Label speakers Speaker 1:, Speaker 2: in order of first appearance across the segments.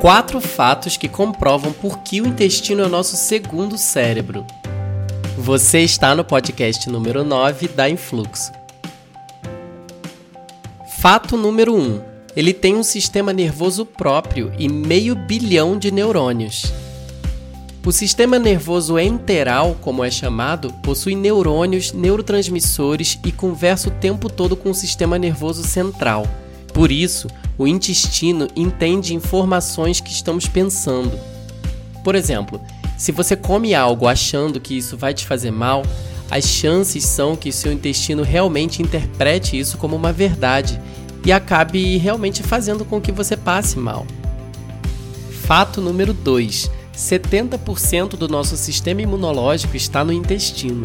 Speaker 1: Quatro fatos que comprovam por que o intestino é o nosso segundo cérebro. Você está no podcast número 9 da Influxo. Fato número 1. Ele tem um sistema nervoso próprio e meio bilhão de neurônios. O sistema nervoso enteral, como é chamado, possui neurônios, neurotransmissores e conversa o tempo todo com o sistema nervoso central. Por isso, o intestino entende informações que estamos pensando. Por exemplo, se você come algo achando que isso vai te fazer mal, as chances são que seu intestino realmente interprete isso como uma verdade e acabe realmente fazendo com que você passe mal. Fato número 2 70% do nosso sistema imunológico está no intestino.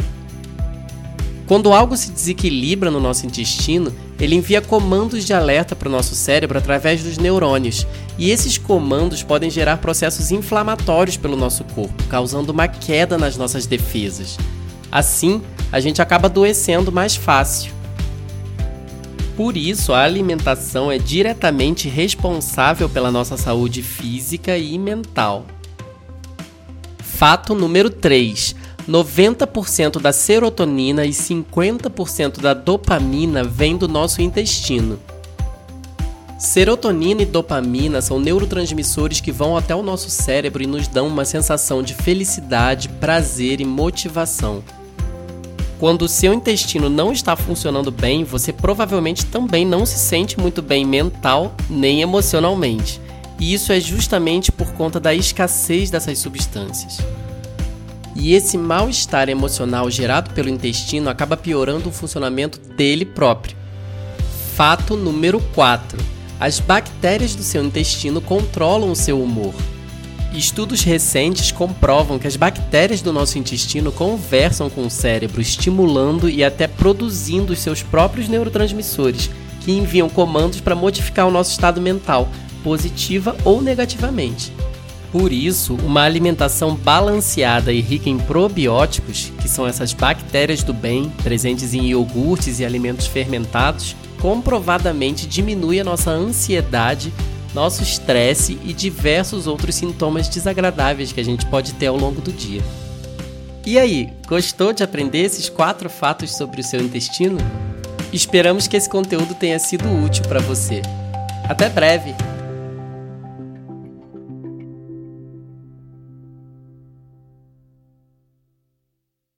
Speaker 1: Quando algo se desequilibra no nosso intestino, ele envia comandos de alerta para o nosso cérebro através dos neurônios, e esses comandos podem gerar processos inflamatórios pelo nosso corpo, causando uma queda nas nossas defesas. Assim, a gente acaba adoecendo mais fácil. Por isso, a alimentação é diretamente responsável pela nossa saúde física e mental. Fato número 3. 90% da serotonina e 50% da dopamina vem do nosso intestino. Serotonina e dopamina são neurotransmissores que vão até o nosso cérebro e nos dão uma sensação de felicidade, prazer e motivação. Quando o seu intestino não está funcionando bem, você provavelmente também não se sente muito bem mental nem emocionalmente. E isso é justamente por conta da escassez dessas substâncias. E esse mal-estar emocional gerado pelo intestino acaba piorando o funcionamento dele próprio. Fato número 4: as bactérias do seu intestino controlam o seu humor. Estudos recentes comprovam que as bactérias do nosso intestino conversam com o cérebro, estimulando e até produzindo os seus próprios neurotransmissores, que enviam comandos para modificar o nosso estado mental, positiva ou negativamente. Por isso, uma alimentação balanceada e rica em probióticos, que são essas bactérias do bem presentes em iogurtes e alimentos fermentados, comprovadamente diminui a nossa ansiedade, nosso estresse e diversos outros sintomas desagradáveis que a gente pode ter ao longo do dia. E aí, gostou de aprender esses quatro fatos sobre o seu intestino? Esperamos que esse conteúdo tenha sido útil para você. Até breve!